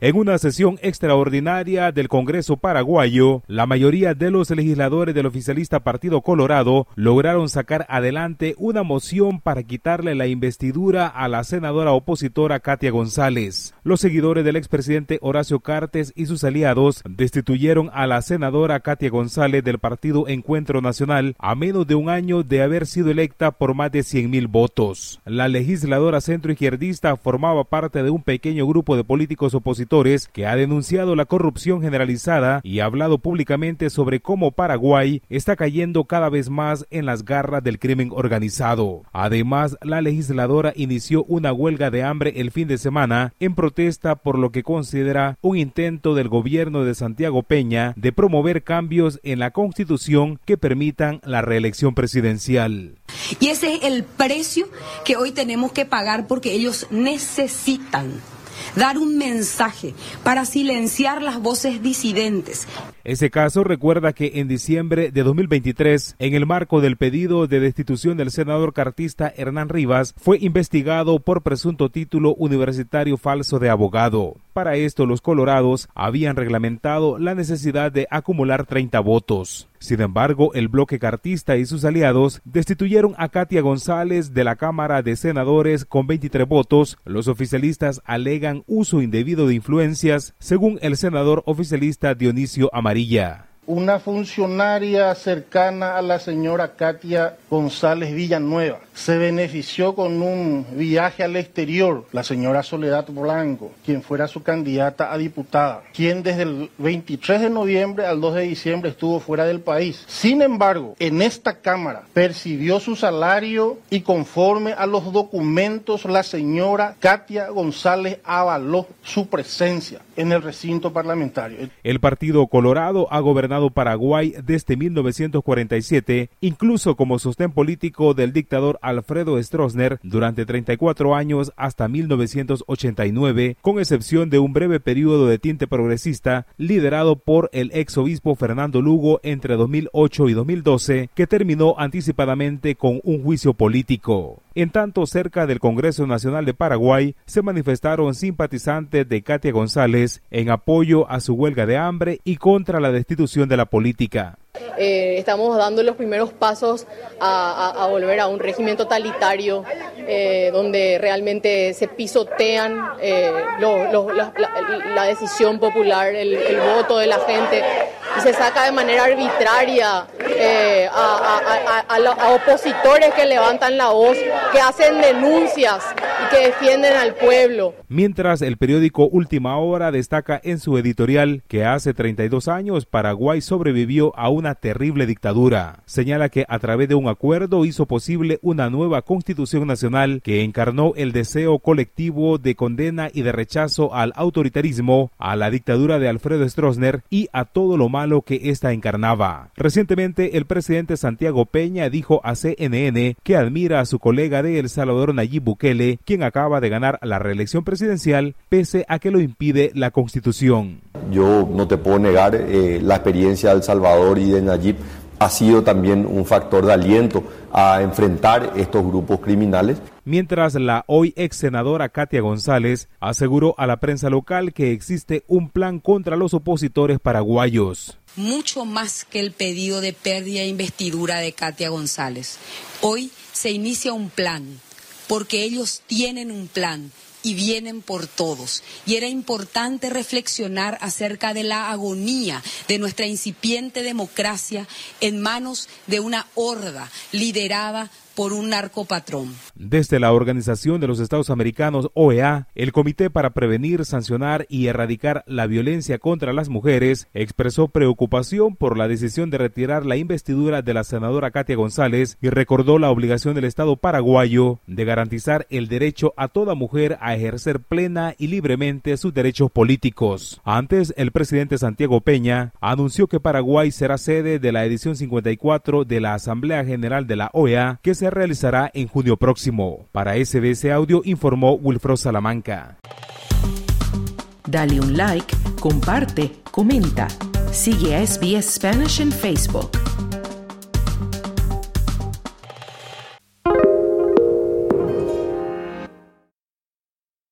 En una sesión extraordinaria del Congreso paraguayo, la mayoría de los legisladores del oficialista Partido Colorado lograron sacar adelante una moción para quitarle la investidura a la senadora opositora Katia González. Los seguidores del expresidente Horacio Cartes y sus aliados destituyeron a la senadora Katia González del Partido Encuentro Nacional a menos de un año de haber sido electa por más de 100 mil votos. La legisladora centroizquierdista formaba parte de un pequeño grupo de políticos opositores que ha denunciado la corrupción generalizada y ha hablado públicamente sobre cómo Paraguay está cayendo cada vez más en las garras del crimen organizado. Además, la legisladora inició una huelga de hambre el fin de semana en protesta por lo que considera un intento del gobierno de Santiago Peña de promover cambios en la constitución que permitan la reelección presidencial. Y ese es el precio que hoy tenemos que pagar porque ellos necesitan dar un mensaje para silenciar las voces disidentes. Ese caso recuerda que en diciembre de 2023, en el marco del pedido de destitución del senador cartista Hernán Rivas, fue investigado por presunto título universitario falso de abogado. Para esto, los colorados habían reglamentado la necesidad de acumular 30 votos. Sin embargo, el bloque cartista y sus aliados destituyeron a Katia González de la Cámara de Senadores con 23 votos. Los oficialistas alegan uso indebido de influencias, según el senador oficialista Dionisio Amarilla una funcionaria cercana a la señora Katia González Villanueva. Se benefició con un viaje al exterior, la señora Soledad Blanco, quien fuera su candidata a diputada, quien desde el 23 de noviembre al 2 de diciembre estuvo fuera del país. Sin embargo, en esta Cámara percibió su salario y conforme a los documentos la señora Katia González avaló su presencia en el recinto parlamentario. El Partido Colorado ha gobernado Paraguay desde 1947, incluso como sostén político del dictador Alfredo Stroessner durante 34 años hasta 1989, con excepción de un breve periodo de tinte progresista liderado por el ex obispo Fernando Lugo entre 2008 y 2012, que terminó anticipadamente con un juicio político. En tanto, cerca del Congreso Nacional de Paraguay se manifestaron simpatizantes de Katia González en apoyo a su huelga de hambre y contra la destitución de la política. Eh, estamos dando los primeros pasos a, volver a un régimen totalitario eh, donde realmente se pisotean eh, la, decisión popular, el, voto de la gente se saca de manera arbitraria a, a, opositores que levantan la voz, que hacen denuncias que defienden al pueblo. Mientras el periódico Última Hora destaca en su editorial que hace 32 años Paraguay sobrevivió a una terrible dictadura. Señala que a través de un acuerdo hizo posible una nueva constitución nacional que encarnó el deseo colectivo de condena y de rechazo al autoritarismo, a la dictadura de Alfredo Stroessner y a todo lo malo que ésta encarnaba. Recientemente el presidente Santiago Peña dijo a CNN que admira a su colega de El Salvador Nayib Bukele, quien acaba de ganar la reelección presidencial pese a que lo impide la constitución. Yo no te puedo negar eh, la experiencia de El Salvador y de Nayib ha sido también un factor de aliento a enfrentar estos grupos criminales. Mientras la hoy ex senadora Katia González aseguró a la prensa local que existe un plan contra los opositores paraguayos. Mucho más que el pedido de pérdida de investidura de Katia González. Hoy se inicia un plan, porque ellos tienen un plan y vienen por todos. Y era importante reflexionar acerca de la agonía de nuestra incipiente democracia en manos de una horda liderada por un narcopatrón. Desde la Organización de los Estados Americanos, OEA, el Comité para Prevenir, Sancionar y Erradicar la Violencia contra las Mujeres expresó preocupación por la decisión de retirar la investidura de la senadora Katia González y recordó la obligación del Estado paraguayo de garantizar el derecho a toda mujer a ejercer plena y libremente sus derechos políticos. Antes, el presidente Santiago Peña anunció que Paraguay será sede de la edición 54 de la Asamblea General de la OEA que se realizará en junio próximo. Para SBS Audio informó Wilfro Salamanca. Dale un like, comparte, comenta. Sigue a SBS Spanish en Facebook.